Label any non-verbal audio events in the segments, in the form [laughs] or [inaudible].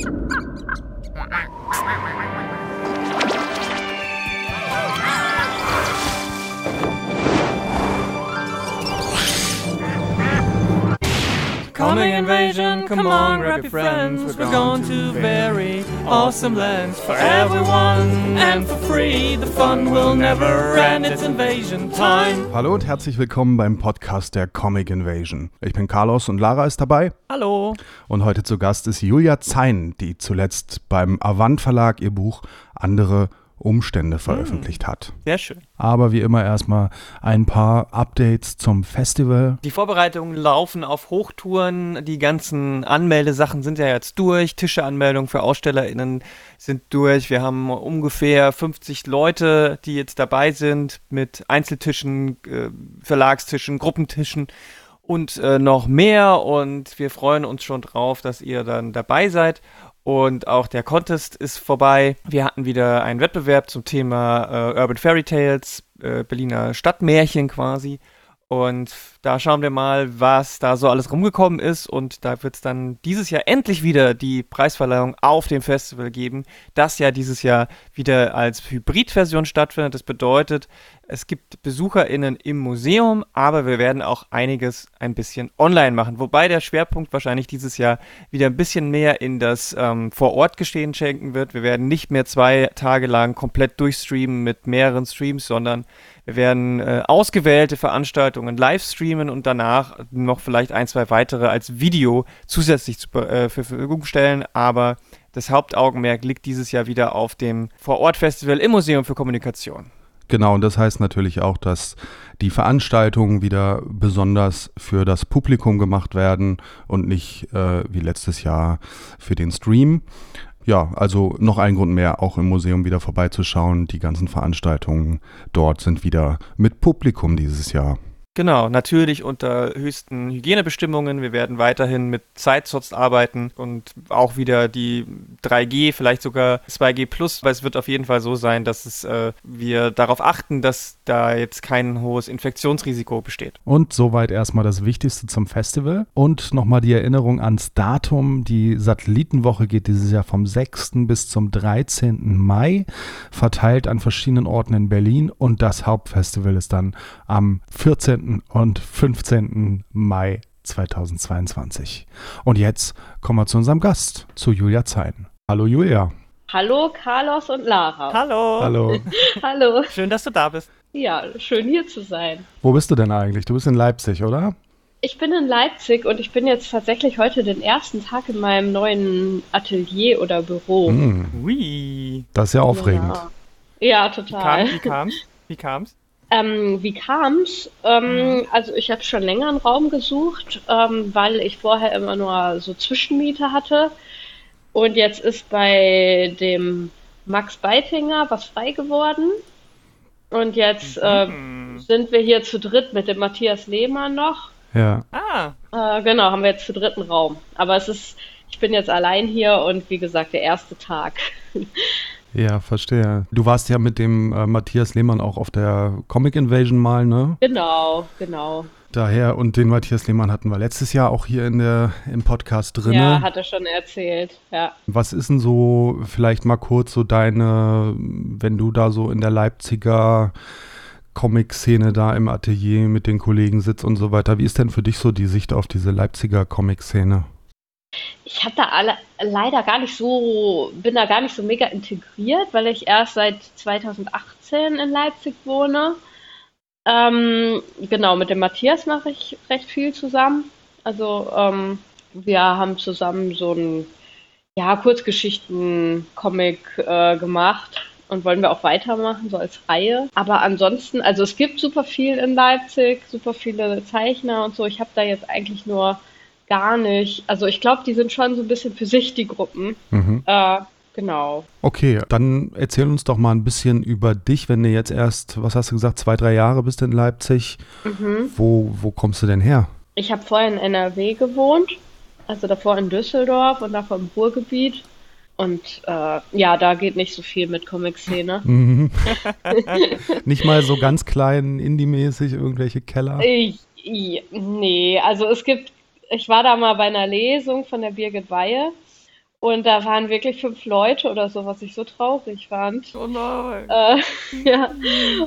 Ha ha ha! Coming invasion, come on, grab your friends. We're going to very awesome lands for everyone and for free. The fun will never end. It's invasion time. Hallo und herzlich willkommen beim Podcast der Comic Invasion. Ich bin Carlos und Lara ist dabei. Hallo. Und heute zu Gast ist Julia Zein, die zuletzt beim Avant Verlag ihr Buch Andere Umstände veröffentlicht hat. Sehr schön. Aber wie immer erstmal ein paar Updates zum Festival. Die Vorbereitungen laufen auf Hochtouren. Die ganzen Anmeldesachen sind ja jetzt durch. Tischeanmeldungen für AusstellerInnen sind durch. Wir haben ungefähr 50 Leute, die jetzt dabei sind mit Einzeltischen, äh, Verlagstischen, Gruppentischen und äh, noch mehr. Und wir freuen uns schon drauf, dass ihr dann dabei seid. Und auch der Contest ist vorbei. Wir hatten wieder einen Wettbewerb zum Thema äh, Urban Fairy Tales, äh, Berliner Stadtmärchen quasi. Und da schauen wir mal, was da so alles rumgekommen ist. Und da wird es dann dieses Jahr endlich wieder die Preisverleihung auf dem Festival geben, das ja dieses Jahr wieder als Hybridversion stattfindet. Das bedeutet, es gibt BesucherInnen im Museum, aber wir werden auch einiges ein bisschen online machen. Wobei der Schwerpunkt wahrscheinlich dieses Jahr wieder ein bisschen mehr in das ähm, Vor-Ort-Geschehen schenken wird. Wir werden nicht mehr zwei Tage lang komplett durchstreamen mit mehreren Streams, sondern wir werden äh, ausgewählte Veranstaltungen live streamen und danach noch vielleicht ein, zwei weitere als Video zusätzlich zu, äh, zur Verfügung stellen. Aber das Hauptaugenmerk liegt dieses Jahr wieder auf dem Vor-Ort-Festival im Museum für Kommunikation. Genau, und das heißt natürlich auch, dass die Veranstaltungen wieder besonders für das Publikum gemacht werden und nicht äh, wie letztes Jahr für den Stream. Ja, also noch ein Grund mehr, auch im Museum wieder vorbeizuschauen. Die ganzen Veranstaltungen dort sind wieder mit Publikum dieses Jahr. Genau, natürlich unter höchsten Hygienebestimmungen. Wir werden weiterhin mit Zeitslots arbeiten und auch wieder die 3G, vielleicht sogar 2G Plus, weil es wird auf jeden Fall so sein, dass es, äh, wir darauf achten, dass da jetzt kein hohes Infektionsrisiko besteht. Und soweit erstmal das Wichtigste zum Festival. Und nochmal die Erinnerung ans Datum. Die Satellitenwoche geht dieses Jahr vom 6. bis zum 13. Mai, verteilt an verschiedenen Orten in Berlin. Und das Hauptfestival ist dann am 14 und 15. Mai 2022. Und jetzt kommen wir zu unserem Gast, zu Julia Zein. Hallo Julia. Hallo Carlos und Lara. Hallo. Hallo. [laughs] Hallo. Schön, dass du da bist. Ja, schön hier zu sein. Wo bist du denn eigentlich? Du bist in Leipzig, oder? Ich bin in Leipzig und ich bin jetzt tatsächlich heute den ersten Tag in meinem neuen Atelier oder Büro. Hm, Ui. das ist ja aufregend. Ja, ja Wie, total. kam, wie kam's? Wie kam's? Ähm, wie kam's? Ähm, also ich habe schon länger einen Raum gesucht, ähm, weil ich vorher immer nur so Zwischenmiete hatte. Und jetzt ist bei dem Max Beitinger was frei geworden. Und jetzt äh, sind wir hier zu dritt mit dem Matthias Lehmann noch. Ja. Ah, Äh, genau, haben wir jetzt zu dritten Raum. Aber es ist, ich bin jetzt allein hier und wie gesagt, der erste Tag. [laughs] Ja, verstehe. Du warst ja mit dem äh, Matthias Lehmann auch auf der Comic Invasion mal, ne? genau, genau. Daher, und den Matthias Lehmann hatten wir letztes Jahr auch hier in der, im Podcast drin. Ja, hat er schon erzählt. Ja. Was ist denn so, vielleicht mal kurz so deine, wenn du da so in der Leipziger Comic-Szene da im Atelier mit den Kollegen sitzt und so weiter, wie ist denn für dich so die Sicht auf diese Leipziger Comic-Szene? Ich habe da alle, leider gar nicht so, bin da gar nicht so mega integriert, weil ich erst seit 2018 in Leipzig wohne. Ähm, genau, mit dem Matthias mache ich recht viel zusammen. Also ähm, wir haben zusammen so ein ja, Kurzgeschichten-Comic äh, gemacht und wollen wir auch weitermachen, so als Reihe. Aber ansonsten, also es gibt super viel in Leipzig, super viele Zeichner und so. Ich habe da jetzt eigentlich nur gar nicht, also ich glaube, die sind schon so ein bisschen für sich, die Gruppen. Mhm. Äh, genau. Okay, dann erzähl uns doch mal ein bisschen über dich, wenn du jetzt erst, was hast du gesagt, zwei, drei Jahre bist in Leipzig. Wo, wo kommst du denn her? Ich habe vorher in NRW gewohnt, also davor in Düsseldorf und davor im Ruhrgebiet. Und äh, ja, da geht nicht so viel mit Comic-Szene. [laughs] Mhm. [laughs] Nicht mal so ganz klein, indie-mäßig, irgendwelche Keller. Ich, ja, nee, also es gibt, ich war da mal bei einer Lesung von der Birgit Weihe Und da waren wirklich fünf Leute oder so, was ich so traurig fand. Oh nein. Äh, [laughs] ja,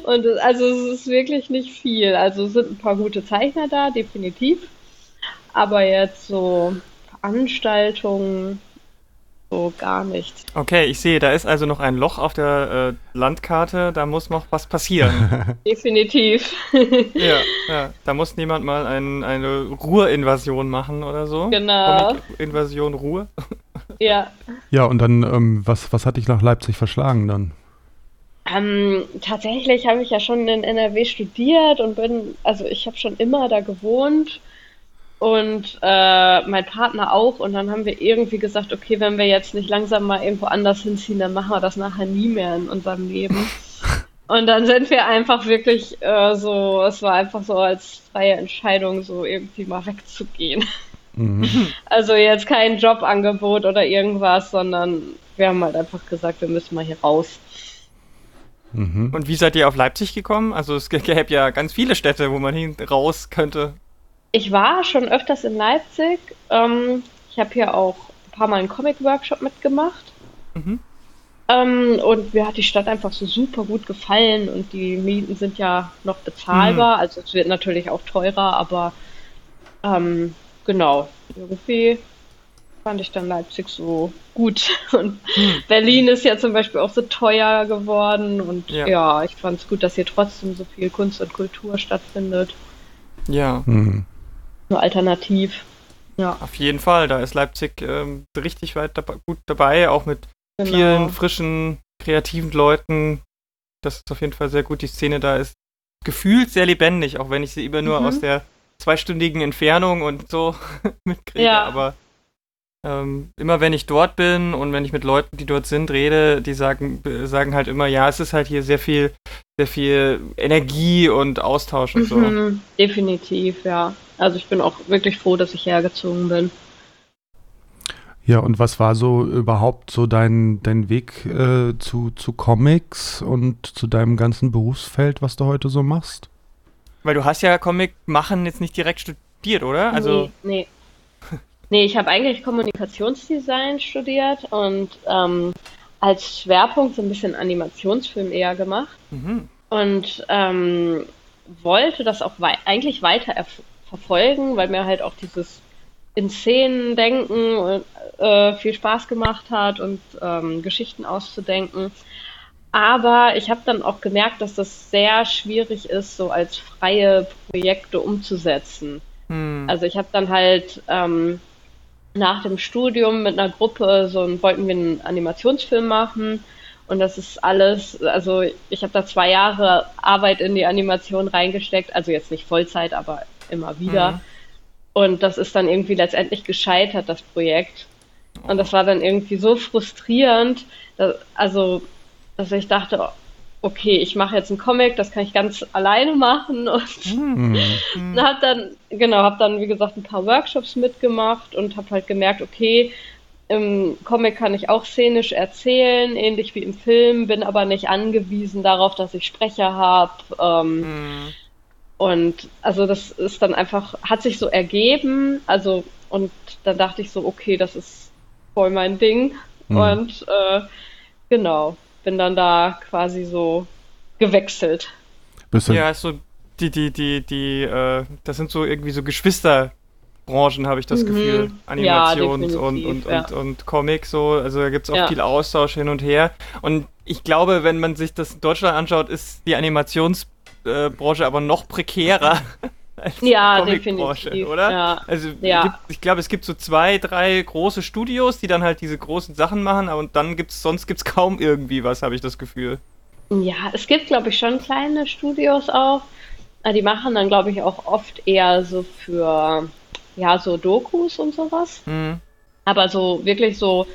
und also es ist wirklich nicht viel. Also es sind ein paar gute Zeichner da, definitiv. Aber jetzt so Veranstaltungen, so gar nichts. Okay, ich sehe, da ist also noch ein Loch auf der äh, Landkarte, da muss noch was passieren. [laughs] Definitiv. ja, [laughs] ja, da muss niemand mal ein, eine Ruhrinvasion machen oder so. Genau. Invasion Ruhr. Ja. Ja, und dann, ähm, was, was hat dich nach Leipzig verschlagen dann? Ähm, tatsächlich habe ich ja schon in NRW studiert und bin, also ich habe schon immer da gewohnt und äh, mein Partner auch. Und dann haben wir irgendwie gesagt, okay, wenn wir jetzt nicht langsam mal irgendwo anders hinziehen, dann machen wir das nachher nie mehr in unserem Leben. [laughs] Und dann sind wir einfach wirklich äh, so, es war einfach so als freie Entscheidung, so irgendwie mal wegzugehen. Mhm. [laughs] Also jetzt kein Jobangebot oder irgendwas, sondern wir haben halt einfach gesagt, wir müssen mal hier raus. Mhm. Und wie seid ihr auf Leipzig gekommen? Also es gäbe ja ganz viele Städte, wo man hin raus könnte. Ich war schon öfters in Leipzig. Ähm, ich habe hier auch ein paar Mal einen Comic-Workshop mitgemacht. Mhm. Ähm, und mir hat die Stadt einfach so super gut gefallen und die Mieten sind ja noch bezahlbar. Mhm. Also es wird natürlich auch teurer, aber ähm, genau, irgendwie fand ich dann Leipzig so gut. [laughs] Und hm. Berlin ist ja zum Beispiel auch so teuer geworden. Und ja, ja ich fand es gut, dass hier trotzdem so viel Kunst und Kultur stattfindet. Ja. Hm. So alternativ. Ja. Auf jeden Fall, da ist Leipzig ähm, richtig weit dabei, gut dabei, auch mit genau. vielen frischen, kreativen Leuten. Das ist auf jeden Fall sehr gut. Die Szene da ist gefühlt sehr lebendig, auch wenn ich sie immer nur mhm. aus der zweistündigen Entfernung und so [laughs] mitkriege. Ja. Aber ähm, immer wenn ich dort bin und wenn ich mit Leuten, die dort sind, rede, die sagen, sagen halt immer, ja, es ist halt hier sehr viel, sehr viel Energie und Austausch und so. Mhm, definitiv, ja. Also ich bin auch wirklich froh, dass ich hergezogen bin. Ja, und was war so überhaupt so dein, dein Weg äh, zu, zu Comics und zu deinem ganzen Berufsfeld, was du heute so machst? Weil du hast ja Comic machen jetzt nicht direkt studiert, oder? Also nee, nee. [laughs] nee ich habe eigentlich Kommunikationsdesign studiert und ähm, als Schwerpunkt so ein bisschen Animationsfilm eher gemacht. Mhm. Und ähm, wollte das auch wei eigentlich weiter verfolgen, weil mir halt auch dieses in Szenen denken äh, viel Spaß gemacht hat und ähm, Geschichten auszudenken. Aber ich habe dann auch gemerkt, dass das sehr schwierig ist, so als freie Projekte umzusetzen. Hm. Also ich habe dann halt ähm, nach dem Studium mit einer Gruppe so wollten wir einen Animationsfilm machen und das ist alles, also ich habe da zwei Jahre Arbeit in die Animation reingesteckt, also jetzt nicht Vollzeit, aber immer wieder. Hm. Und das ist dann irgendwie letztendlich gescheitert, das Projekt. Und das war dann irgendwie so frustrierend, dass, also dass ich dachte, okay, ich mache jetzt einen Comic, das kann ich ganz alleine machen [laughs] und mhm. habe dann, genau, habe dann, wie gesagt, ein paar Workshops mitgemacht und habe halt gemerkt, okay, im Comic kann ich auch szenisch erzählen, ähnlich wie im Film, bin aber nicht angewiesen darauf, dass ich Sprecher habe. Ähm, mhm. Und also das ist dann einfach, hat sich so ergeben, also und dann dachte ich so, okay, das ist voll mein Ding. Mhm. Und äh, genau bin dann da quasi so gewechselt. Ja, so die, die, die, die, äh, das sind so irgendwie so Geschwisterbranchen, habe ich das mhm. Gefühl. Animation ja, und, und, ja. und, und Comic so. Also da gibt es auch ja. viel Austausch hin und her. Und ich glaube, wenn man sich das in Deutschland anschaut, ist die Animationsbranche äh, aber noch prekärer. [laughs] ja, definitiv. oder? Ja. Also ja. Gibt, ich glaube, es gibt so zwei, drei große Studios, die dann halt diese großen Sachen machen, und dann gibt's sonst gibt's kaum irgendwie was, habe ich das Gefühl. Ja, es gibt, glaube ich, schon kleine Studios auch. Die machen dann, glaube ich, auch oft eher so für ja so Dokus und sowas. Mhm. Aber so wirklich so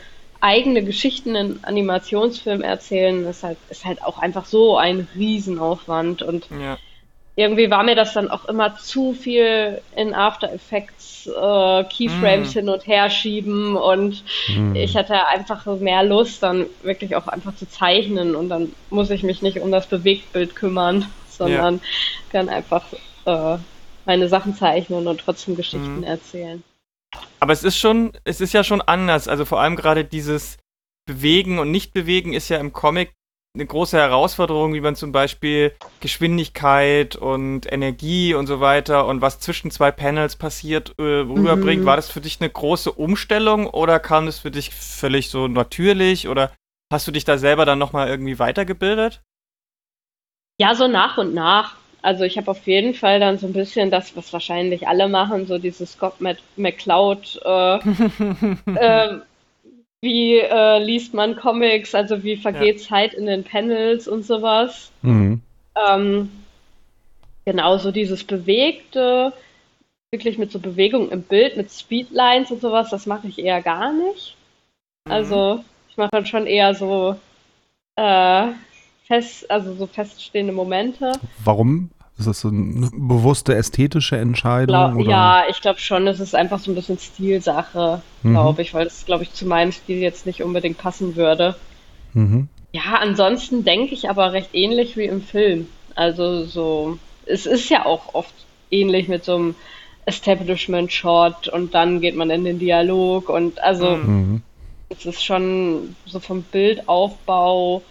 eigene Geschichten in Animationsfilmen erzählen, ist halt, ist halt auch einfach so ein Riesenaufwand und ja irgendwie war mir das dann auch immer zu viel in After Effects äh, Keyframes mm. hin und her schieben und mm. ich hatte einfach mehr Lust, dann wirklich auch einfach zu zeichnen und dann muss ich mich nicht um das Bewegtbild kümmern, [laughs] sondern ja. kann einfach äh, meine Sachen zeichnen und trotzdem Geschichten mm. erzählen. Aber es ist schon, es ist ja schon anders. Also vor allem gerade dieses Bewegen und Nicht-Bewegen ist ja im Comic eine große Herausforderung, wie man zum Beispiel Geschwindigkeit und Energie und so weiter und was zwischen zwei Panels passiert, äh, rüberbringt. Mhm. War das für dich eine große Umstellung oder kam das für dich völlig so natürlich oder hast du dich da selber dann nochmal irgendwie weitergebildet? Ja, so nach und nach. Also ich habe auf jeden Fall dann so ein bisschen das, was wahrscheinlich alle machen, so dieses Scott McCloud äh, [laughs] äh, wie äh, liest man Comics, also wie vergeht ja. Zeit in den Panels und sowas. Mhm. Ähm, genauso dieses Bewegte, wirklich mit so Bewegung im Bild, mit Speedlines und sowas, das mache ich eher gar nicht. Mhm. Also ich mache dann schon eher so äh, fest, also so feststehende Momente. Warum? Ist das so eine bewusste ästhetische Entscheidung? Glaub, ja, ich glaube schon, es ist einfach so ein bisschen Stilsache, mhm. glaube ich, weil das, glaube ich, zu meinem Stil jetzt nicht unbedingt passen würde. Mhm. Ja, ansonsten denke ich aber recht ähnlich wie im Film. Also so, es ist ja auch oft ähnlich mit so einem Establishment-Shot und dann geht man in den Dialog und also mhm. es ist schon so vom Bildaufbau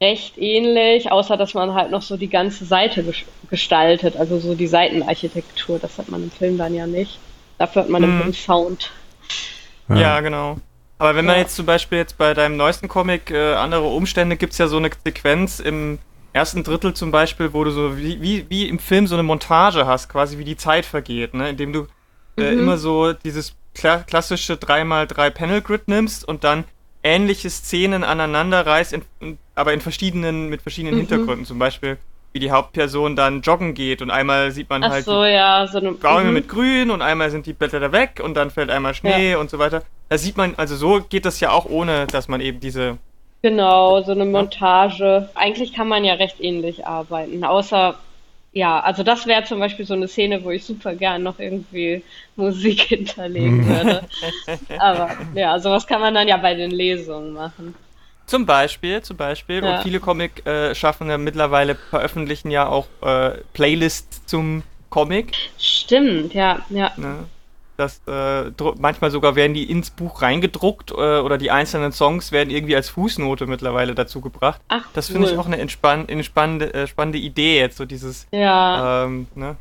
recht ähnlich, außer dass man halt noch so die ganze Seite gestaltet, also so die Seitenarchitektur. Das hat man im Film dann ja nicht. Dafür hat man hm. im Sound. Ja. ja, genau. Aber wenn man jetzt zum Beispiel jetzt bei deinem neuesten Comic äh, andere Umstände gibt es ja so eine Sequenz im ersten Drittel zum Beispiel, wo du so wie, wie, wie im Film so eine Montage hast, quasi wie die Zeit vergeht, ne? Indem du äh, mhm. immer so dieses kla klassische 3x3 Panel Grid nimmst und dann ähnliche Szenen aneinander reißt, in, aber in verschiedenen, mit verschiedenen mhm. Hintergründen. Zum Beispiel, wie die Hauptperson dann joggen geht und einmal sieht man Ach halt so, ja, so eine, Bäume mhm. mit grün und einmal sind die Blätter da weg und dann fällt einmal Schnee ja. und so weiter. Da sieht man, also so geht das ja auch ohne, dass man eben diese Genau, so eine Montage. Eigentlich kann man ja recht ähnlich arbeiten, außer ja, also das wäre zum Beispiel so eine Szene, wo ich super gern noch irgendwie Musik [laughs] hinterlegen mhm. würde. [laughs] Aber ja, sowas kann man dann ja bei den Lesungen machen. Zum Beispiel, zum Beispiel. Ja. Und viele Comic-Schaffende äh, mittlerweile veröffentlichen ja auch äh, Playlists zum Comic. Stimmt, ja, ja. Ne? Das, äh, manchmal sogar werden die ins Buch reingedruckt äh, oder die einzelnen Songs werden irgendwie als Fußnote mittlerweile dazu gebracht. Ach, das finde ich auch eine entspann entspannende, äh, spannende Idee jetzt, so dieses. Ja. Ähm, ne?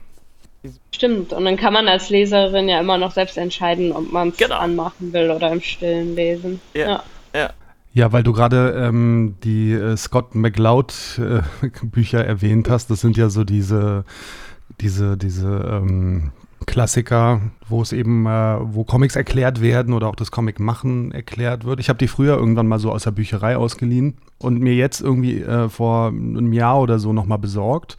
Stimmt, und dann kann man als Leserin ja immer noch selbst entscheiden, ob man es genau. anmachen will oder im Stillen lesen. Ja. ja. ja. Ja, weil du gerade ähm, die äh, Scott McLeod äh, [laughs] Bücher erwähnt hast, das sind ja so diese, diese, diese ähm, Klassiker, wo es eben, äh, wo Comics erklärt werden oder auch das Comic machen erklärt wird. Ich habe die früher irgendwann mal so aus der Bücherei ausgeliehen und mir jetzt irgendwie äh, vor einem Jahr oder so nochmal besorgt.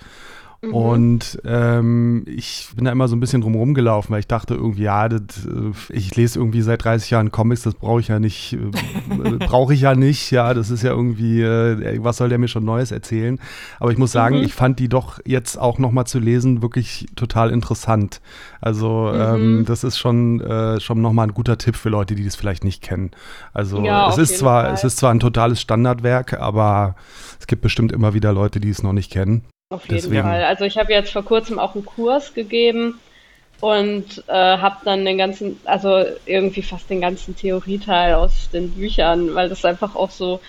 Mhm. Und ähm, ich bin da immer so ein bisschen drumherum gelaufen, weil ich dachte irgendwie, ja, das, äh, ich lese irgendwie seit 30 Jahren Comics, das brauche ich ja nicht, äh, [laughs] brauche ich ja nicht, ja, das ist ja irgendwie, äh, was soll der mir schon Neues erzählen? Aber ich muss sagen, mhm. ich fand die doch jetzt auch nochmal zu lesen wirklich total interessant. Also mhm. ähm, das ist schon, äh, schon nochmal ein guter Tipp für Leute, die das vielleicht nicht kennen. Also ja, es ist zwar, Fall. es ist zwar ein totales Standardwerk, aber es gibt bestimmt immer wieder Leute, die es noch nicht kennen. Auf jeden Deswegen. Fall. Also ich habe jetzt vor kurzem auch einen Kurs gegeben und äh, habe dann den ganzen, also irgendwie fast den ganzen Theorieteil aus den Büchern, weil das einfach auch so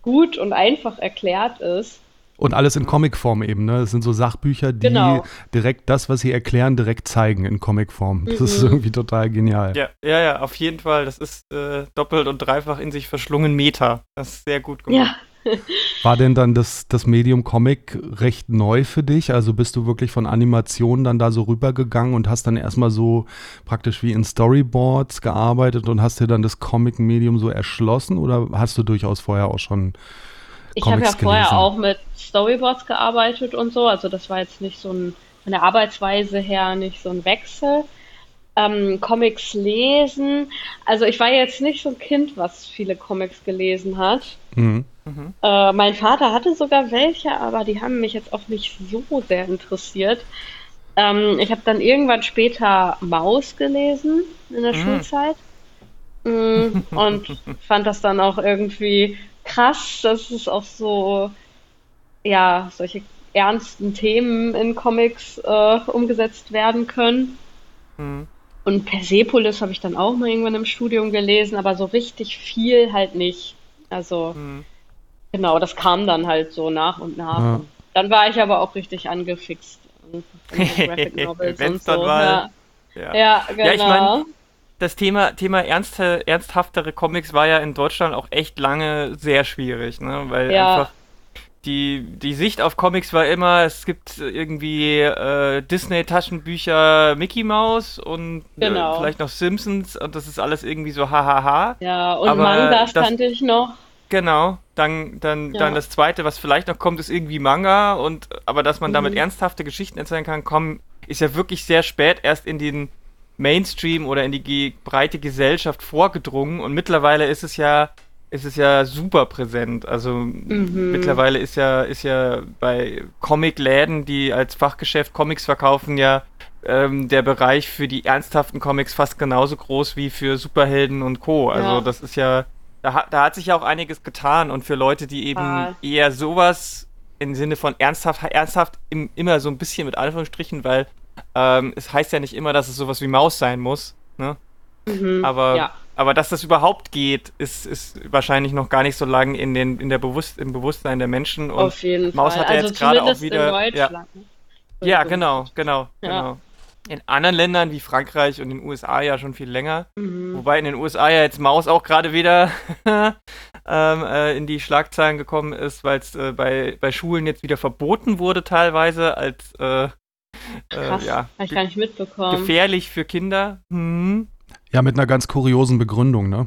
gut und einfach erklärt ist. Und alles in Comicform eben, ne? Das sind so Sachbücher, die genau. direkt das, was sie erklären, direkt zeigen in Comicform. Das mhm. ist irgendwie total genial. Ja, ja, ja, auf jeden Fall. Das ist äh, doppelt und dreifach in sich verschlungen Meta. Das ist sehr gut gemacht. Ja, war denn dann das, das Medium Comic recht neu für dich? Also bist du wirklich von Animationen dann da so rübergegangen und hast dann erstmal so praktisch wie in Storyboards gearbeitet und hast dir dann das Comic-Medium so erschlossen oder hast du durchaus vorher auch schon ich habe ja vorher gelesen? auch mit Storyboards gearbeitet und so, also das war jetzt nicht so ein von der Arbeitsweise her nicht so ein Wechsel. Ähm, Comics lesen, also ich war jetzt nicht so ein Kind, was viele Comics gelesen hat. Mhm. Mhm. Äh, mein Vater hatte sogar welche, aber die haben mich jetzt auch nicht so sehr interessiert. Ähm, ich habe dann irgendwann später Maus gelesen in der mhm. Schulzeit mhm. und [laughs] fand das dann auch irgendwie krass, dass es auch so, ja, solche ernsten Themen in Comics äh, umgesetzt werden können. Mhm. Und Persepolis habe ich dann auch mal irgendwann im Studium gelesen, aber so richtig viel halt nicht. Also, hm. genau, das kam dann halt so nach und nach. Ja. Dann war ich aber auch richtig angefixt. [laughs] Novels und so. Ja. Ja. ja, genau. Ja, ich mein, genau. das Thema, Thema ernste, ernsthaftere Comics war ja in Deutschland auch echt lange sehr schwierig, ne? Weil ja. einfach die, die Sicht auf Comics war immer, es gibt irgendwie äh, Disney-Taschenbücher Mickey Mouse und äh, genau. äh, vielleicht noch Simpsons und das ist alles irgendwie so hahaha. Ja, und Aber Mangas das, kannte ich noch. Genau, dann, dann, ja. dann das zweite, was vielleicht noch kommt, ist irgendwie Manga und aber dass man mhm. damit ernsthafte Geschichten erzählen kann, kommen, ist ja wirklich sehr spät erst in den Mainstream oder in die breite Gesellschaft vorgedrungen und mittlerweile ist es ja ist es ja super präsent. Also mhm. mittlerweile ist ja, ist ja bei Comicläden, die als Fachgeschäft Comics verkaufen, ja ähm, der Bereich für die ernsthaften Comics fast genauso groß wie für Superhelden und Co. Also ja. das ist ja, da, da hat sich ja auch einiges getan und für Leute, die eben ah. eher sowas im Sinne von ernsthaft, ernsthaft im, immer so ein bisschen mit Anführungsstrichen, weil ähm, es heißt ja nicht immer, dass es sowas wie Maus sein muss. Ne? Mhm, aber ja. Aber dass das überhaupt geht, ist, ist wahrscheinlich noch gar nicht so lange in, den, in der Bewusst, im Bewusstsein der Menschen. Und Auf jeden Maus Fall. hat ja also jetzt gerade auch wieder. Ja, ja genau, genau, ja. genau. In anderen Ländern wie Frankreich und den USA ja schon viel länger. Mhm. Wobei in den USA ja jetzt Maus auch gerade wieder [laughs] ähm, äh, in die Schlagzeilen gekommen ist, weil es äh, bei, bei Schulen jetzt wieder verboten wurde, teilweise als äh, äh Krass, ja, hab ich gar nicht mitbekommen. gefährlich für Kinder. Mhm. Ja, mit einer ganz kuriosen Begründung, ne?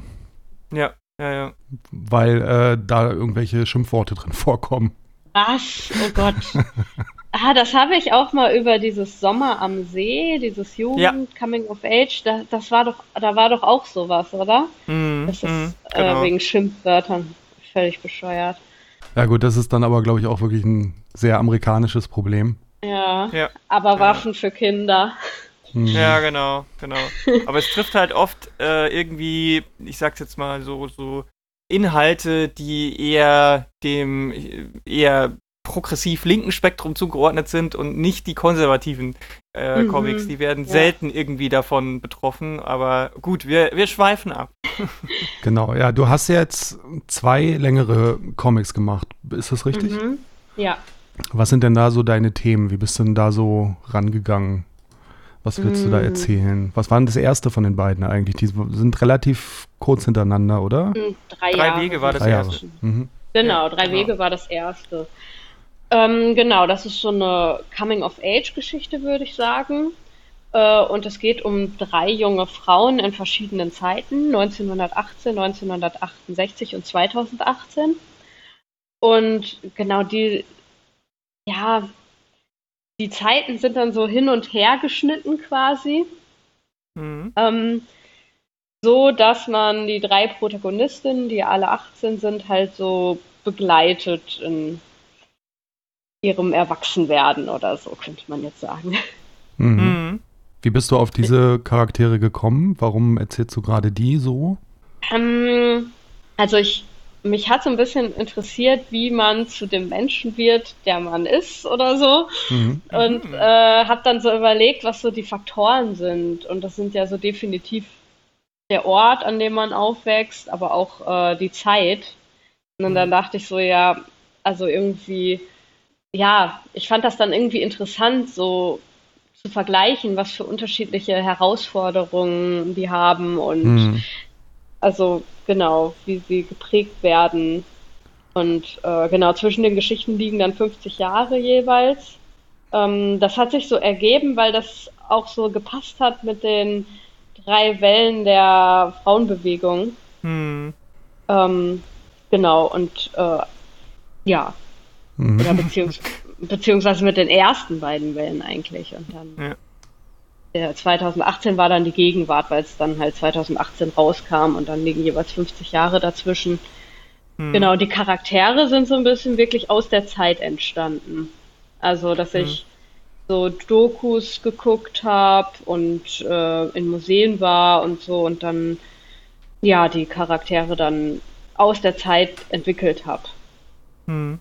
Ja, ja, ja. Weil äh, da irgendwelche Schimpfworte drin [laughs] vorkommen. Was? Oh Gott. [laughs] ah, das habe ich auch mal über dieses Sommer am See, dieses Jugend ja. Coming of Age, da, das war doch, da war doch auch sowas, oder? Mm, das ist mm, genau. äh, wegen Schimpfwörtern völlig bescheuert. Ja gut, das ist dann aber, glaube ich, auch wirklich ein sehr amerikanisches Problem. Ja, ja. aber Waffen ja. für Kinder. Mhm. Ja, genau, genau. [laughs] Aber es trifft halt oft äh, irgendwie, ich sag's jetzt mal so, so Inhalte, die eher dem eher progressiv linken Spektrum zugeordnet sind und nicht die konservativen äh, mhm. Comics. Die werden ja. selten irgendwie davon betroffen, aber gut, wir, wir schweifen ab. [laughs] genau, ja, du hast jetzt zwei längere Comics gemacht, ist das richtig? Mhm. Ja. Was sind denn da so deine Themen? Wie bist du denn da so rangegangen? Was willst mm. du da mm. erzählen? Was war denn das erste von den beiden eigentlich? Die sind relativ kurz hintereinander, oder? Mm, drei, drei Wege war das drei erste. Mhm. Genau, drei genau. Wege war das erste. Ähm, genau, das ist so eine Coming-of-Age-Geschichte, würde ich sagen. Äh, und es geht um drei junge Frauen in verschiedenen Zeiten, 1918, 1968 und 2018. Und genau die, ja, die Zeiten sind dann so hin und her geschnitten quasi. Mhm. Ähm, so dass man die drei Protagonistinnen, die alle 18 sind, halt so begleitet in ihrem Erwachsenwerden oder so, könnte man jetzt sagen. Mhm. Mhm. Wie bist du auf diese Charaktere gekommen? Warum erzählst du gerade die so? Ähm, also ich mich hat so ein bisschen interessiert, wie man zu dem Menschen wird, der man ist oder so. Mhm. Und äh, habe dann so überlegt, was so die Faktoren sind. Und das sind ja so definitiv der Ort, an dem man aufwächst, aber auch äh, die Zeit. Und dann dachte ich so, ja, also irgendwie, ja, ich fand das dann irgendwie interessant, so zu vergleichen, was für unterschiedliche Herausforderungen die haben und mhm. Also genau, wie sie geprägt werden. Und äh, genau, zwischen den Geschichten liegen dann 50 Jahre jeweils. Ähm, das hat sich so ergeben, weil das auch so gepasst hat mit den drei Wellen der Frauenbewegung. Hm. Ähm, genau, und äh, ja. Mhm. Oder beziehungs beziehungsweise mit den ersten beiden Wellen eigentlich. Und dann ja. 2018 war dann die Gegenwart, weil es dann halt 2018 rauskam und dann liegen jeweils 50 Jahre dazwischen. Hm. Genau, die Charaktere sind so ein bisschen wirklich aus der Zeit entstanden. Also, dass hm. ich so Dokus geguckt habe und äh, in Museen war und so und dann ja die Charaktere dann aus der Zeit entwickelt habe. Hm.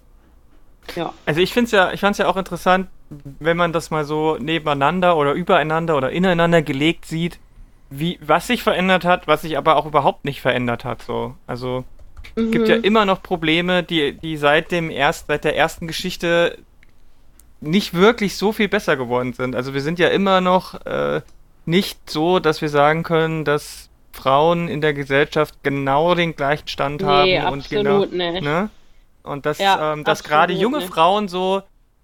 Ja. Also ich finde es ja, ich fand es ja auch interessant, wenn man das mal so nebeneinander oder übereinander oder ineinander gelegt sieht, wie, was sich verändert hat, was sich aber auch überhaupt nicht verändert hat. So. Also es gibt ja Mhm. immer noch Probleme, die, die seit dem erst, seit der ersten Geschichte nicht wirklich so viel besser geworden sind. Also wir sind ja immer noch äh, nicht so, dass wir sagen können, dass Frauen in der Gesellschaft genau den gleichen Stand Nee, haben und genau, absolut nicht. ne? Und dass, Ja, ähm, dass gerade junge nicht. Frauen so,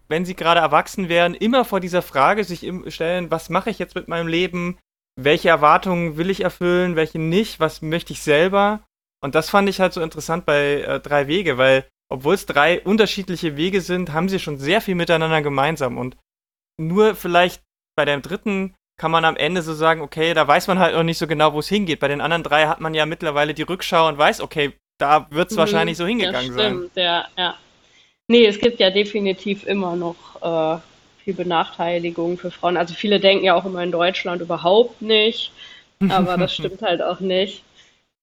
wenn sie gerade erwachsen werden, immer vor dieser Frage sich stellen, was mache ich jetzt mit meinem Leben? Welche Erwartungen will ich erfüllen, welche nicht? Was möchte ich selber? Und das fand ich halt so interessant bei äh, Drei Wege, weil obwohl es drei unterschiedliche Wege sind, haben sie schon sehr viel miteinander gemeinsam. Und nur vielleicht bei dem dritten kann man am Ende so sagen, okay, da weiß man halt noch nicht so genau, wo es hingeht. Bei den anderen drei hat man ja mittlerweile die Rückschau und weiß, okay, da wird es Mhm, wahrscheinlich so hingegangen sein. stimmt, Ja, ja. Nee, es gibt ja definitiv immer noch äh, viel Benachteiligung für Frauen. Also viele denken ja auch immer in Deutschland überhaupt nicht, [laughs] aber das stimmt halt auch nicht.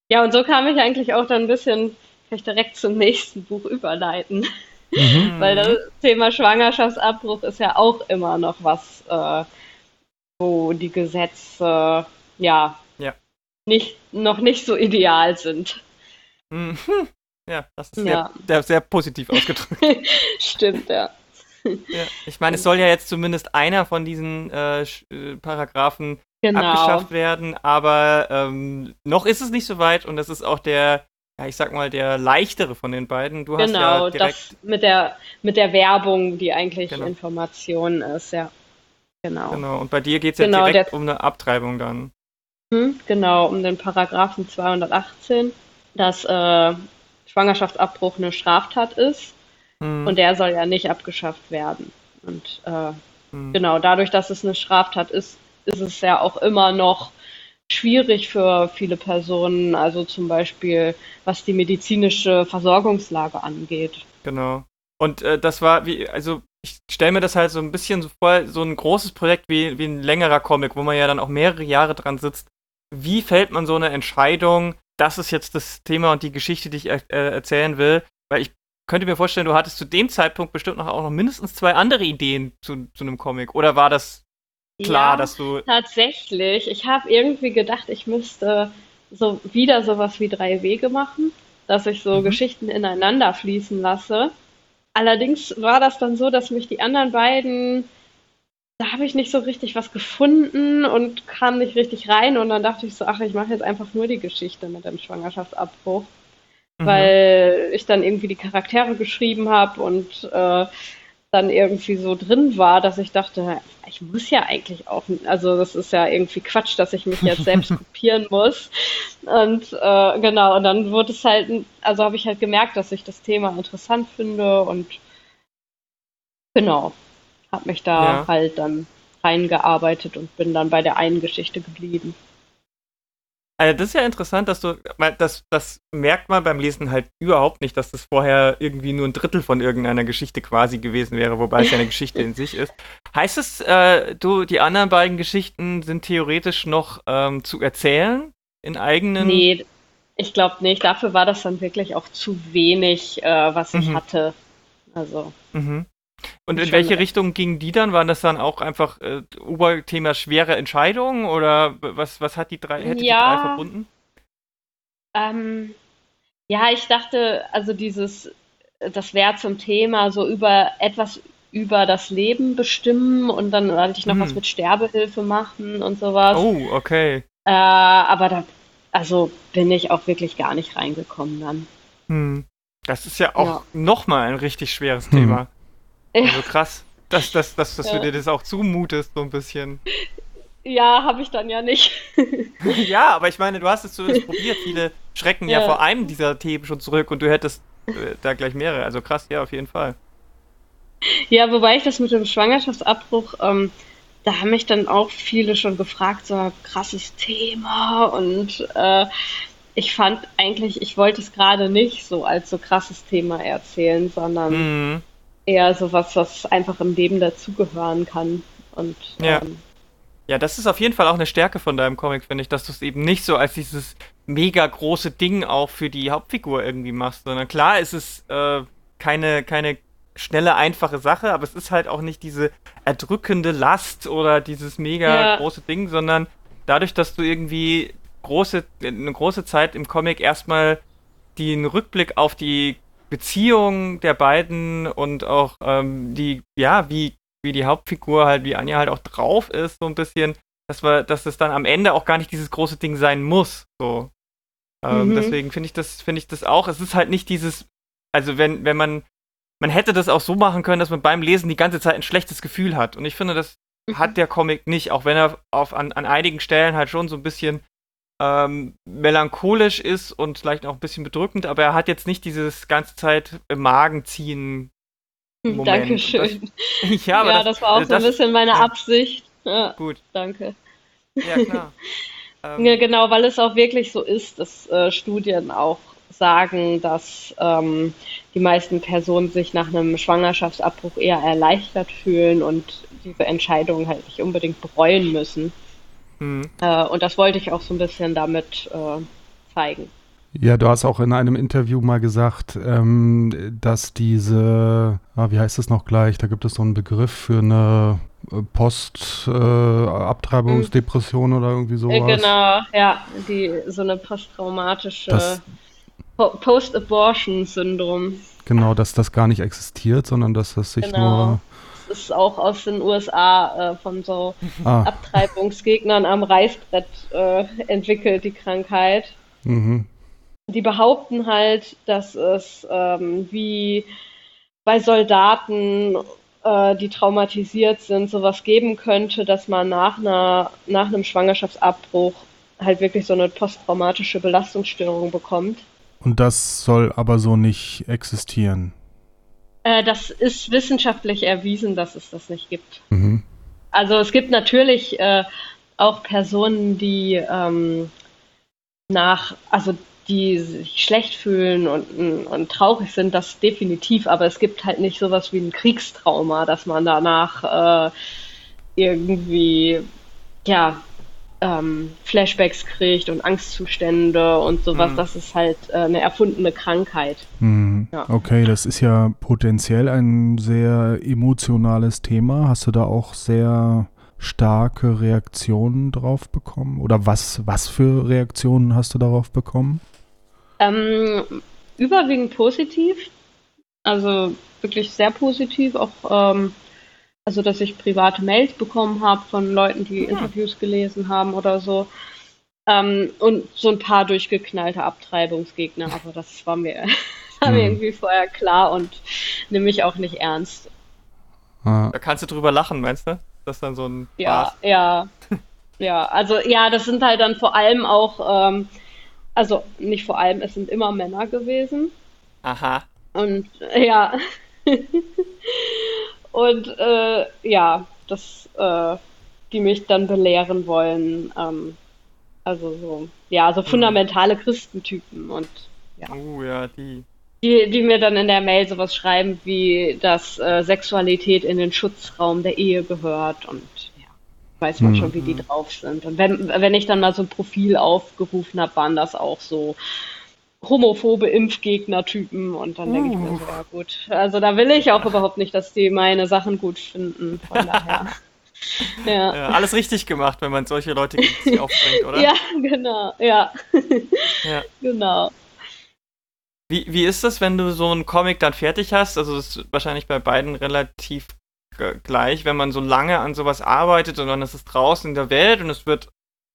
Ja, und so kam ich eigentlich auch dann ein bisschen, ich direkt zum nächsten Buch überleiten, Mhm. [laughs] weil das Thema Schwangerschaftsabbruch ist ja auch immer noch was, äh, wo die Gesetze ja, Ja. nicht, noch nicht so ideal sind. Mhm. Ja, das ist Ja. sehr, sehr, positiv ausgedrückt. [laughs] Stimmt, ja. ja. Ich meine, es soll ja jetzt zumindest einer von diesen äh, äh, Paragraphen Genau. abgeschafft werden, aber ähm, noch ist es nicht so weit und das ist auch der, ja, ich sag mal, der leichtere von den beiden. Du hast Genau, ja das mit der, mit der Werbung, die eigentlich Genau. Information ist, ja. Genau. genau, und bei dir geht es ja Genau, direkt der- um eine Abtreibung dann. Hm, genau, um den Paragraphen 218, dass äh, Schwangerschaftsabbruch eine Straftat ist Hm, und der soll ja nicht abgeschafft werden. Und äh, hm. genau, dadurch, dass es eine Straftat ist, ist es ja auch immer noch schwierig für viele Personen, also zum Beispiel was die medizinische Versorgungslage angeht. Genau. Und äh, das war wie, also ich stelle mir das halt so ein bisschen so vor, so ein großes Projekt wie, wie ein längerer Comic, wo man ja dann auch mehrere Jahre dran sitzt. Wie fällt man so eine Entscheidung, das ist jetzt das Thema und die Geschichte, die ich er äh, erzählen will? Weil ich könnte mir vorstellen, du hattest zu dem Zeitpunkt bestimmt noch auch noch mindestens zwei andere Ideen zu, zu einem Comic. Oder war das klar, Ja, dass du. Tatsächlich, ich habe irgendwie gedacht, ich müsste so wieder sowas wie drei Wege machen, dass ich so Mhm. Geschichten ineinander fließen lasse. Allerdings war das dann so, dass mich die anderen beiden, da habe ich nicht so richtig was gefunden und kam nicht richtig rein und dann dachte ich so, ach, ich mache jetzt einfach nur die Geschichte mit dem Schwangerschaftsabbruch, Mhm. weil ich dann irgendwie die Charaktere geschrieben habe und äh, dann irgendwie so drin war, dass ich dachte, ich muss ja eigentlich auch, also das ist ja irgendwie Quatsch, dass ich mich jetzt selbst [laughs] kopieren muss. Und äh, genau, und dann wurde es halt, also habe ich halt gemerkt, dass ich das Thema interessant finde und genau, habe mich da Ja. halt dann reingearbeitet und bin dann bei der einen Geschichte geblieben. Also das ist ja interessant, dass du, weil das, das merkt man beim Lesen halt überhaupt nicht, dass das vorher irgendwie nur ein Drittel von irgendeiner Geschichte quasi gewesen wäre, wobei es ja eine Geschichte in sich ist. Heißt es, äh, du, die anderen beiden Geschichten sind theoretisch noch ähm, zu erzählen in eigenen? Nee, ich glaube nicht. Dafür war das dann wirklich auch zu wenig, äh, was ich Mhm. hatte. Also, Mhm. Und in welche. Richtung gingen die dann? Waren das dann auch einfach äh, Oberthema schwere Entscheidungen oder was, was hat die drei, hätte die Ja. drei verbunden? ähm, ja, ich dachte, also dieses, das wäre zum Thema so über etwas über das Leben bestimmen und dann wollte ich noch Hm. was mit Sterbehilfe machen und sowas. Oh, okay. Äh, aber da, also bin ich auch wirklich gar nicht reingekommen dann. Hm. Das ist ja auch Ja. nochmal ein richtig schweres Hm. Thema. Also krass, dass, dass, dass, dass Ja. du dir das auch zumutest, so ein bisschen. Ja, habe ich dann ja nicht. [laughs] ja, aber ich meine, du hast es zumindest probiert. Viele schrecken ja. Ja. vor einem dieser Themen schon zurück und du hättest äh, da gleich mehrere. Also krass, ja, auf jeden Fall. Ja, wobei ich das mit dem Schwangerschaftsabbruch, ähm, da haben mich dann auch viele schon gefragt, so krasses Thema und äh, ich fand eigentlich, ich wollte es gerade nicht so als so krasses Thema erzählen, sondern Mhm. Eher sowas, was einfach im Leben dazugehören kann. Und Ja. ähm, Ja, das ist auf jeden Fall auch eine Stärke von deinem Comic, finde ich, dass du es eben nicht so als dieses mega große Ding auch für die Hauptfigur irgendwie machst, sondern klar ist es äh, keine, keine schnelle, einfache Sache, aber es ist halt auch nicht diese erdrückende Last oder dieses mega Ja. große Ding, sondern dadurch, dass du irgendwie große, eine große Zeit im Comic erstmal den Rückblick auf die Beziehung der beiden und auch ähm, die, ja, wie, wie die Hauptfigur halt, wie Anja halt auch drauf ist, so ein bisschen, dass wir, dass es dann am Ende auch gar nicht dieses große Ding sein muss. So. Ähm, mhm. Deswegen finde ich das, finde ich das auch. Es ist halt nicht dieses, also wenn, wenn man, man hätte das auch so machen können, dass man beim Lesen die ganze Zeit ein schlechtes Gefühl hat. Und ich finde, das mhm. hat der Comic nicht, auch wenn er auf, an, an einigen Stellen halt schon so ein bisschen ähm, melancholisch ist und vielleicht auch ein bisschen bedrückend, aber er hat jetzt nicht dieses ganze Zeit im Magen ziehen. Moment. Dankeschön. Das, [laughs] ja, ja das, das, war auch das, so ein bisschen meine ja. Absicht. Ja, gut. Danke. Ja, klar. [laughs] ähm, ja, genau, weil es auch wirklich so ist, dass äh, Studien auch sagen, dass ähm, die meisten Personen sich nach einem Schwangerschaftsabbruch eher erleichtert fühlen und diese Entscheidung halt nicht unbedingt bereuen müssen. Mhm. Äh, und das wollte ich auch so ein bisschen damit äh, zeigen. Ja, du hast auch in einem Interview mal gesagt, ähm, dass diese, ah, wie heißt es noch gleich, da gibt es so einen Begriff für eine äh, Post-Abtreibungsdepression äh, oder irgendwie sowas. Genau, ja, die, so eine posttraumatische Post-Abortion-Syndrom. Genau, dass das gar nicht existiert, sondern dass das sich genau. nur das ist auch aus den USA äh, von so ah. Abtreibungsgegnern am Reißbrett äh, entwickelt, die Krankheit. Mhm. Die behaupten halt, dass es ähm, wie bei Soldaten, äh, die traumatisiert sind, sowas geben könnte, dass man nach, einer, nach einem Schwangerschaftsabbruch halt wirklich so eine posttraumatische Belastungsstörung bekommt. Und das soll aber so nicht existieren. Äh, das ist wissenschaftlich erwiesen, dass es das nicht gibt. Mhm. Also es gibt natürlich äh, auch Personen, die ähm, nach, also die sich schlecht fühlen und, und traurig sind, das definitiv, aber es gibt halt nicht sowas wie ein Kriegstrauma, dass man danach äh, irgendwie ja ähm, Flashbacks kriegt und Angstzustände und sowas. Mhm. Das ist halt äh, eine erfundene Krankheit. Mhm. Ja. Okay, das ist ja potenziell ein sehr emotionales Thema. Hast du da auch sehr starke Reaktionen drauf bekommen? Oder was, was für Reaktionen hast du darauf bekommen? Ähm, überwiegend positiv. Also wirklich sehr positiv. Auch ähm, also, dass ich private Mails bekommen habe von Leuten, die ja. Interviews gelesen haben oder so. Ähm, und so ein paar durchgeknallte Abtreibungsgegner, aber das war mir, [laughs] war mir mhm. irgendwie vorher klar und nehme ich auch nicht ernst. Da kannst du drüber lachen, meinst du? Das ist dann so ein. Ja, Spaß. ja. [laughs] ja, also ja, das sind halt dann vor allem auch, ähm, also nicht vor allem, es sind immer Männer gewesen. Aha. Und ja. [laughs] Und äh, ja, das, äh, die mich dann belehren wollen. Ähm, also so, ja, so fundamentale Christentypen und ja. Oh ja, die. Die, die mir dann in der Mail sowas schreiben, wie dass äh, Sexualität in den Schutzraum der Ehe gehört und ja, weiß man mhm. schon, wie die drauf sind. Und wenn, wenn ich dann mal so ein Profil aufgerufen habe, waren das auch so homophobe Impfgegner-Typen und dann denke uh. ich mir so, ja gut. Also da will ich auch überhaupt nicht, dass die meine Sachen gut finden. Von daher. [laughs] ja. ja. Alles richtig gemacht, wenn man solche Leute gegen sich aufbringt, oder? [laughs] ja, genau, ja. ja. Genau. Wie, wie ist das, wenn du so einen Comic dann fertig hast? Also das ist wahrscheinlich bei beiden relativ gleich, wenn man so lange an sowas arbeitet und dann ist es draußen in der Welt und es wird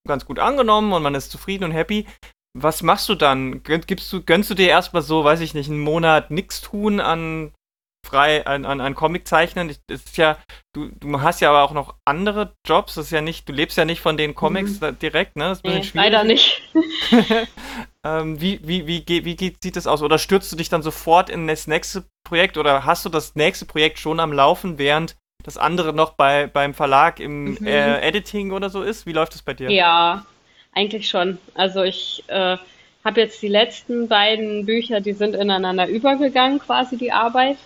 ganz gut angenommen und man ist zufrieden und happy was machst du dann? Gibst du, gönnst du dir erstmal so, weiß ich nicht, einen Monat nichts tun an frei, an, an, an Comic zeichnen? Das ist ja, du, du hast ja aber auch noch andere Jobs, das ist ja nicht, du lebst ja nicht von den Comics mhm. direkt, ne? Das ist ein nee, schwierig. Leider nicht. [laughs] ähm, wie, wie, wie, wie, wie geht, sieht das aus? Oder stürzt du dich dann sofort in das nächste Projekt oder hast du das nächste Projekt schon am Laufen, während das andere noch bei, beim Verlag im mhm. äh, Editing oder so ist? Wie läuft das bei dir? Ja, eigentlich schon. Also ich äh, habe jetzt die letzten beiden Bücher, die sind ineinander übergegangen, quasi die Arbeit.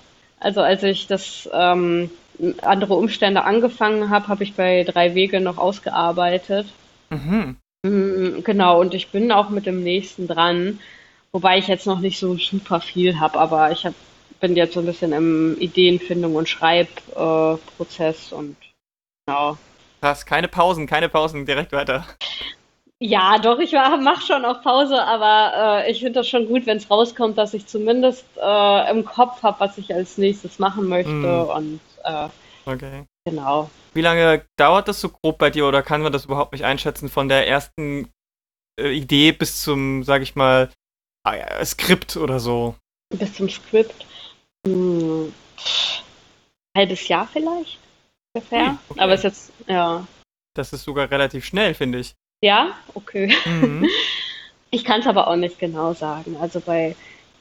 Also als ich das ähm, andere Umstände angefangen habe, habe ich bei drei Wege noch ausgearbeitet. Mhm. Mm, genau, und ich bin auch mit dem nächsten dran, wobei ich jetzt noch nicht so super viel habe, aber ich hab, bin jetzt so ein bisschen im Ideenfindung und Schreibprozess äh, und genau. Krass, keine Pausen, keine Pausen, direkt weiter. Ja, doch, ich mache schon auch Pause, aber äh, ich finde das schon gut, wenn es rauskommt, dass ich zumindest äh, im Kopf habe, was ich als nächstes machen möchte. Mm. Und äh, okay. genau. Wie lange dauert das so grob bei dir oder kann man das überhaupt nicht einschätzen von der ersten äh, Idee bis zum, sag ich mal, äh, Skript oder so? Bis zum Skript. Hm, halbes Jahr vielleicht ungefähr. Okay. Aber ist jetzt, ja. Das ist sogar relativ schnell, finde ich. Ja, okay. Mhm. [laughs] Ich kann es aber auch nicht genau sagen. Also bei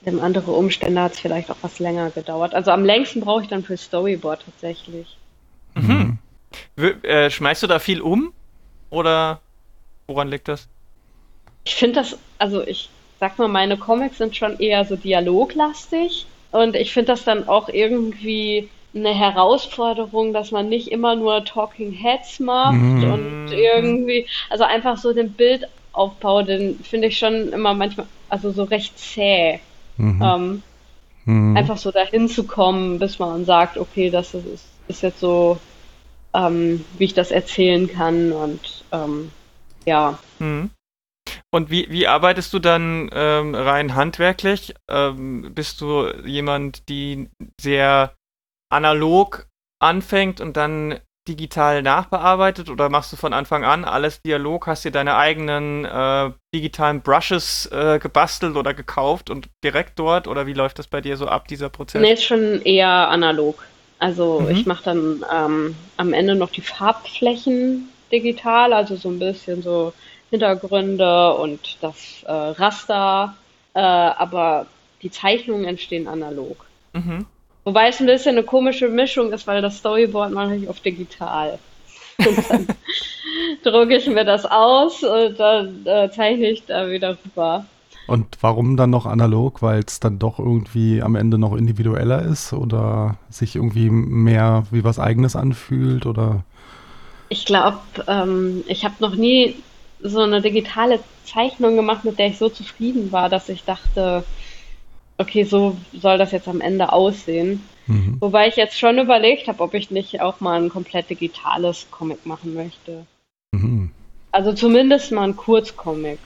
dem anderen Umstände hat es vielleicht auch was länger gedauert. Also am längsten brauche ich dann für Storyboard tatsächlich. Mhm. Äh, schmeißt du da viel um? Oder woran liegt das? Ich finde das, also ich sag mal, meine Comics sind schon eher so dialoglastig. Und ich finde das dann auch irgendwie eine Herausforderung, dass man nicht immer nur Talking Heads macht mhm. und irgendwie, also einfach so den Bildaufbau, den finde ich schon immer manchmal, also so recht zäh. Mhm. Ähm, mhm. Einfach so dahin zu kommen, bis man sagt, okay, das ist, ist jetzt so, ähm, wie ich das erzählen kann und ähm, ja. Mhm. Und wie, wie arbeitest du dann ähm, rein handwerklich? Ähm, bist du jemand, die sehr analog anfängt und dann digital nachbearbeitet oder machst du von Anfang an alles Dialog, hast dir deine eigenen äh, digitalen Brushes äh, gebastelt oder gekauft und direkt dort oder wie läuft das bei dir so ab, dieser Prozess? Nee, ist schon eher analog. Also mhm. ich mache dann ähm, am Ende noch die Farbflächen digital, also so ein bisschen so Hintergründe und das äh, Raster, äh, aber die Zeichnungen entstehen analog. Mhm. Wobei es ein bisschen eine komische Mischung ist, weil das Storyboard mache ich auf digital. [laughs] Und dann drucke ich mir das aus und dann äh, zeichne ich da wieder rüber. Und warum dann noch analog? Weil es dann doch irgendwie am Ende noch individueller ist oder sich irgendwie mehr wie was Eigenes anfühlt oder? Ich glaube, ähm, ich habe noch nie so eine digitale Zeichnung gemacht, mit der ich so zufrieden war, dass ich dachte, okay, so soll das jetzt am Ende aussehen. Mhm. Wobei ich jetzt schon überlegt habe, ob ich nicht auch mal ein komplett digitales Comic machen möchte. Mhm. Also zumindest mal ein Kurzcomic.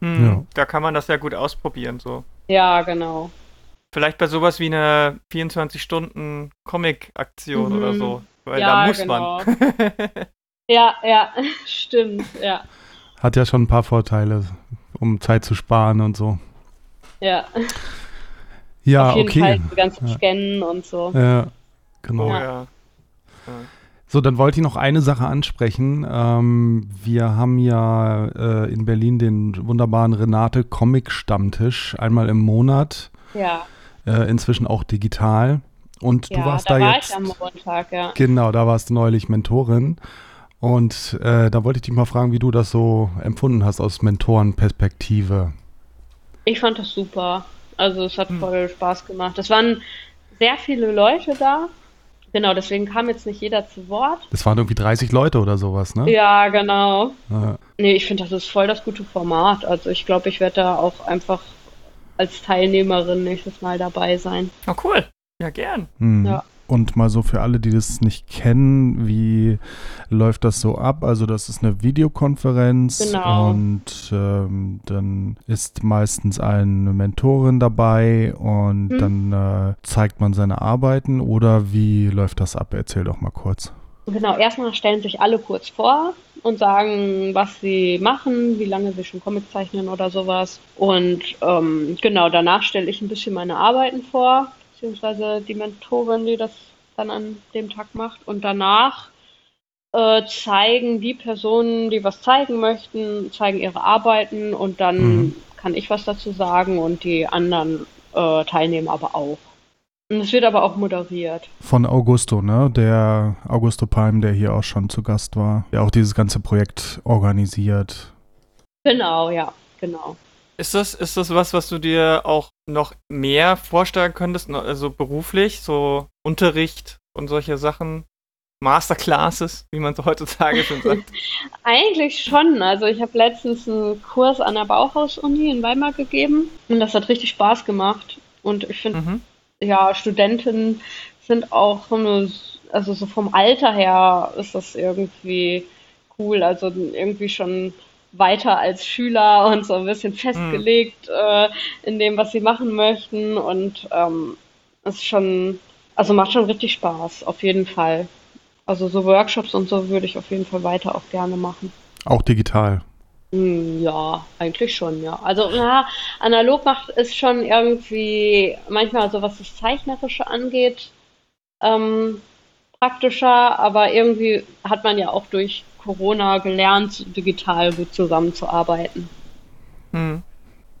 Hm, ja. Da kann man das ja gut ausprobieren, so. Ja, genau. Vielleicht bei sowas wie einer 24-Stunden-Comic-Aktion mhm. oder so. Weil ja, da muss genau. man. [laughs] ja, ja, [laughs] stimmt, ja. Hat ja schon ein paar Vorteile, um Zeit zu sparen und so. Ja. Ja, Auf jeden okay. Fall die ganzen ja. Scannen und so. Ja, genau. Ja. ja. So, dann wollte ich noch eine Sache ansprechen. Ähm, wir haben ja äh, in Berlin den wunderbaren Renate Comic Stammtisch einmal im Monat. Ja. Äh, inzwischen auch digital. Und ja, du warst da, da jetzt. Ich am Montag, ja. Genau, da warst du neulich Mentorin. Und äh, da wollte ich dich mal fragen, wie du das so empfunden hast aus Mentorenperspektive. Ich fand das super. Also es hat hm. voll Spaß gemacht. Es waren sehr viele Leute da. Genau, deswegen kam jetzt nicht jeder zu Wort. Es waren irgendwie 30 Leute oder sowas, ne? Ja, genau. Ja. Nee, ich finde, das ist voll das gute Format. Also ich glaube, ich werde da auch einfach als Teilnehmerin nächstes Mal dabei sein. Oh, cool. Ja, gern. Mhm. Ja. Und mal so für alle, die das nicht kennen, wie läuft das so ab? Also das ist eine Videokonferenz genau. und ähm, dann ist meistens eine Mentorin dabei und hm. dann äh, zeigt man seine Arbeiten oder wie läuft das ab? Erzähl doch mal kurz. Genau, erstmal stellen sich alle kurz vor und sagen, was sie machen, wie lange sie schon Comic zeichnen oder sowas. Und ähm, genau, danach stelle ich ein bisschen meine Arbeiten vor beziehungsweise die Mentorin, die das dann an dem Tag macht. Und danach äh, zeigen die Personen, die was zeigen möchten, zeigen ihre Arbeiten und dann mhm. kann ich was dazu sagen und die anderen äh, Teilnehmer aber auch. Und es wird aber auch moderiert. Von Augusto, ne? Der Augusto Palm, der hier auch schon zu Gast war, der auch dieses ganze Projekt organisiert. Genau, ja, genau. Ist das, ist das was, was du dir auch noch mehr vorstellen könntest, also beruflich, so Unterricht und solche Sachen? Masterclasses, wie man so heutzutage schon sagt? [laughs] Eigentlich schon. Also ich habe letztens einen Kurs an der Bauhaus-Uni in Weimar gegeben und das hat richtig Spaß gemacht. Und ich finde, mhm. ja, Studenten sind auch so eine, also so vom Alter her ist das irgendwie cool. Also irgendwie schon weiter als Schüler und so ein bisschen hm. festgelegt mhm. äh, in dem, was sie machen möchten. Und ähm, ist schon, also macht schon richtig Spaß, auf jeden Fall. Also so Workshops und so würde ich auf jeden Fall weiter auch gerne machen. Auch digital. Hm, ja, eigentlich schon, ja. Also ja, analog macht es schon irgendwie manchmal so, was das Zeichnerische angeht, ähm, praktischer, aber irgendwie hat man ja auch durch Corona gelernt, digital gut zusammenzuarbeiten. Hm.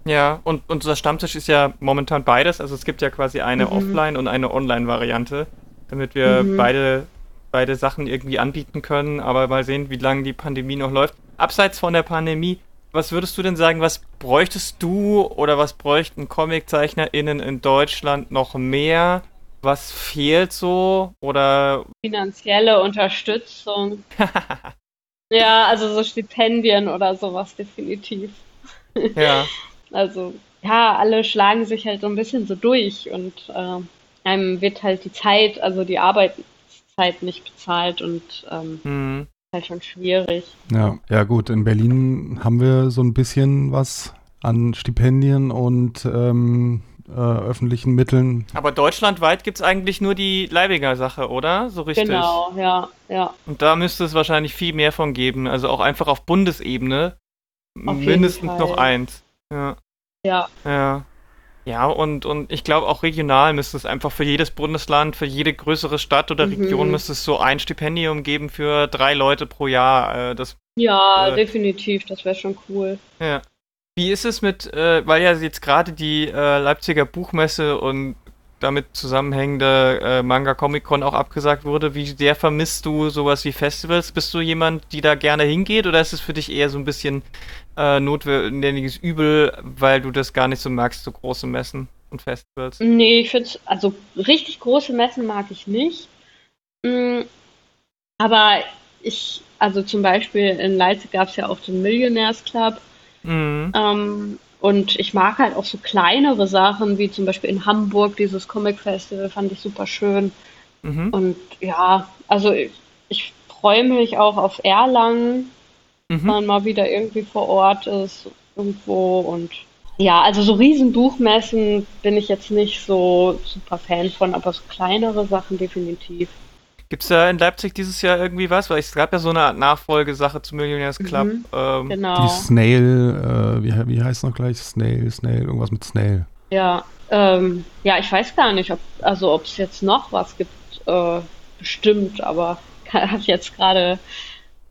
Ja, und, und unser Stammtisch ist ja momentan beides. Also es gibt ja quasi eine mhm. Offline- und eine Online-Variante, damit wir mhm. beide, beide Sachen irgendwie anbieten können, aber mal sehen, wie lange die Pandemie noch läuft. Abseits von der Pandemie, was würdest du denn sagen, was bräuchtest du oder was bräuchten ComiczeichnerInnen in Deutschland noch mehr, was fehlt so? Oder. Finanzielle Unterstützung. [laughs] ja, also so Stipendien oder sowas definitiv. Ja. [laughs] Also, ja, alle schlagen sich halt so ein bisschen so durch und äh, einem wird halt die Zeit, also die Arbeitszeit nicht bezahlt und ähm, mhm. halt schon schwierig. Ja, ja gut, in Berlin haben wir so ein bisschen was an Stipendien und ähm, äh, öffentlichen Mitteln. Aber deutschlandweit gibt es eigentlich nur die Leibinger Sache, oder? So richtig. Genau, ja, ja. Und da müsste es wahrscheinlich viel mehr von geben. Also auch einfach auf Bundesebene auf mindestens noch eins. Ja. Ja. Ja. Ja, und, und ich glaube auch regional müsste es einfach für jedes Bundesland, für jede größere Stadt oder mhm. Region müsste es so ein Stipendium geben für drei Leute pro Jahr. Äh, das, ja, äh, definitiv, das wäre schon cool. Ja. Wie ist es mit, äh, weil ja jetzt gerade die äh, Leipziger Buchmesse und damit zusammenhängende äh, Manga Comic Con auch abgesagt wurde, wie sehr vermisst du sowas wie Festivals? Bist du jemand, die da gerne hingeht oder ist es für dich eher so ein bisschen äh, notwendiges Übel, weil du das gar nicht so magst, so große Messen und Festivals? Nee, ich finde, also richtig große Messen mag ich nicht. Mhm, aber ich, also zum Beispiel in Leipzig gab es ja auch den Millionaires Club Mhm. Ähm, und ich mag halt auch so kleinere Sachen, wie zum Beispiel in Hamburg dieses Comic Festival, fand ich super schön. Mhm. Und ja, also ich, ich freue mich auch auf Erlangen, mhm. wenn man mal wieder irgendwie vor Ort ist, irgendwo. Und ja, also so Riesenbuchmessen bin ich jetzt nicht so super Fan von, aber so kleinere Sachen definitiv. Gibt es da in Leipzig dieses Jahr irgendwie was? Weil es gab ja so eine Art Nachfolgesache zu Millionaires Club. Mhm, ähm, genau. Die Snail, äh, wie, wie heißt noch gleich? Snail, Snail, irgendwas mit Snail. Ja, ähm, ja, ich weiß gar nicht, ob also ob es jetzt noch was gibt, äh, bestimmt, aber [laughs] habe ich jetzt gerade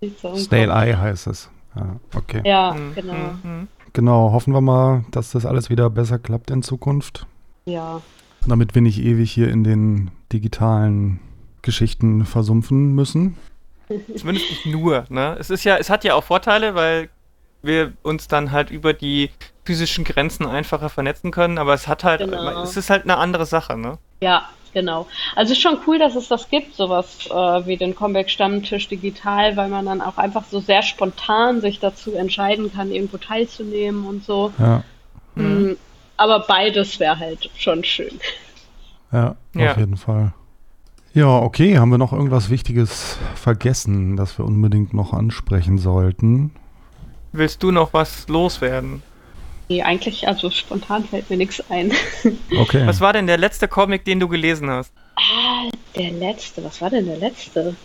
nicht so Snail Eye heißt es. Ja, okay. Ja, mhm, genau. Mhm. Genau, hoffen wir mal, dass das alles wieder besser klappt in Zukunft. Ja. Damit wir nicht ewig hier in den digitalen Geschichten versumpfen müssen. Zumindest nicht nur, ne? Es ist ja, es hat ja auch Vorteile, weil wir uns dann halt über die physischen Grenzen einfacher vernetzen können, aber es hat halt, genau. es ist halt eine andere Sache, ne? Ja, genau. Also es ist schon cool, dass es das gibt, sowas äh, wie den Comeback-Stammtisch digital, weil man dann auch einfach so sehr spontan sich dazu entscheiden kann, irgendwo teilzunehmen und so. Ja. Mhm. Aber beides wäre halt schon schön. Ja, auf ja. jeden Fall. Ja, okay. Haben wir noch irgendwas Wichtiges vergessen, das wir unbedingt noch ansprechen sollten? Willst du noch was loswerden? Nee, eigentlich, also spontan fällt mir nichts ein. [laughs] Okay. Was war denn der letzte Comic, den du gelesen hast? Ah, der letzte. Was war denn der letzte?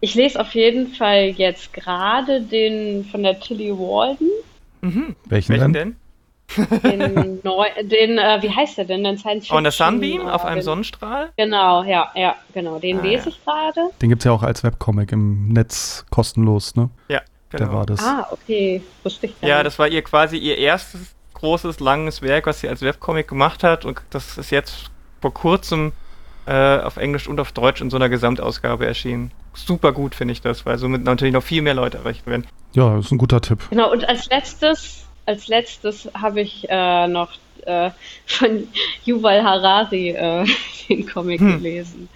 Ich lese auf jeden Fall jetzt gerade den von der Tilly Walden. Mhm. Welchen, Welchen denn? denn? Den, neu, den äh, wie heißt der denn? Den Science Fiction. On a Sunbeam auf einem Sonnenstrahl? Genau, ja, ja, genau. Den ah, lese ja. ich gerade. Den gibt es ja auch als Webcomic im Netz kostenlos, ne? Ja, genau. Der war das. Ah, okay. Wusste ich Ja, das war ihr quasi ihr erstes großes, langes Werk, was sie als Webcomic gemacht hat. Und das ist jetzt vor kurzem äh, auf Englisch und auf Deutsch in so einer Gesamtausgabe erschienen. Super gut finde ich das, weil somit natürlich noch viel mehr Leute erreicht werden. Ja, das ist ein guter Tipp. Genau, und als letztes als letztes habe ich äh, noch äh, von [laughs] Yuval Harari äh, [laughs] den Comic hm. gelesen.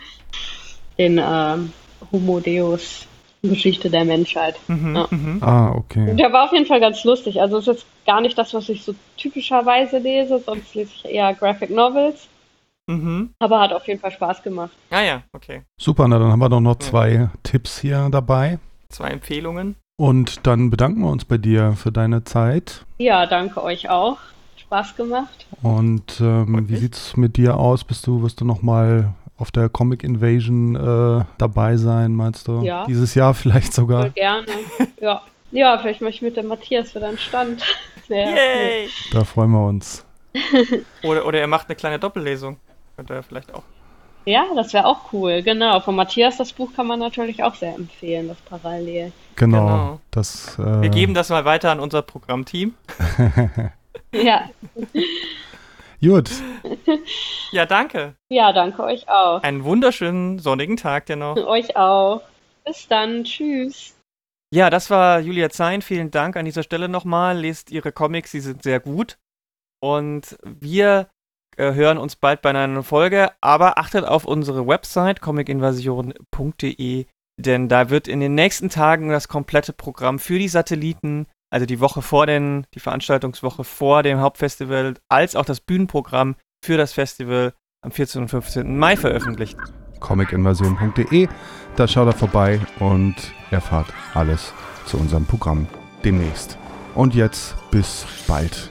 Den ähm, Homo Deus, Geschichte der Menschheit. Mhm, ja. mhm. Ah, okay. Der war auf jeden Fall ganz lustig. Also es ist jetzt gar nicht das, was ich so typischerweise lese, sonst lese ich eher Graphic Novels. Mhm. Aber hat auf jeden Fall Spaß gemacht. Ah ja, okay. Super, na dann haben wir doch noch zwei ja. Tipps hier dabei. Zwei Empfehlungen. Und dann bedanken wir uns bei dir für deine Zeit. Ja, danke euch auch. Spaß gemacht. Und ähm, wie sieht es mit dir aus? Bist du, wirst du nochmal auf der Comic Invasion äh, dabei sein, meinst du? Ja. Dieses Jahr [laughs] vielleicht sogar? Voll gerne. ja. ja, vielleicht mache ich mit dem Matthias wieder einen Stand. [laughs] Sehr Yay! Cool. Da freuen wir uns. oder, oder er macht eine kleine Doppellesung. Könnte er vielleicht auch. Ja, das wäre auch cool, genau. Von Matthias das Buch kann man natürlich auch sehr empfehlen, das Parallel. Genau. genau. Das, äh Wir geben das mal weiter an unser Programmteam. [laughs] ja. Gut. Ja, danke. Ja, danke euch auch. Einen wunderschönen sonnigen Tag dir noch. [laughs] Euch auch. Bis dann. Tschüss. Ja, das war Julia Zein. Vielen Dank an dieser Stelle nochmal. Lest ihre Comics, sie sind sehr gut. Und wir hören uns bald bei einer Folge, aber achtet auf unsere Website comicinvasion.de, denn da wird in den nächsten Tagen das komplette Programm für die Satelliten, also die Woche vor den, die Veranstaltungswoche vor dem Hauptfestival, als auch das Bühnenprogramm für das Festival am 14. und 15. Mai veröffentlicht. comicinvasion.de, da schaut er vorbei und erfahrt alles zu unserem Programm demnächst. Und jetzt bis bald.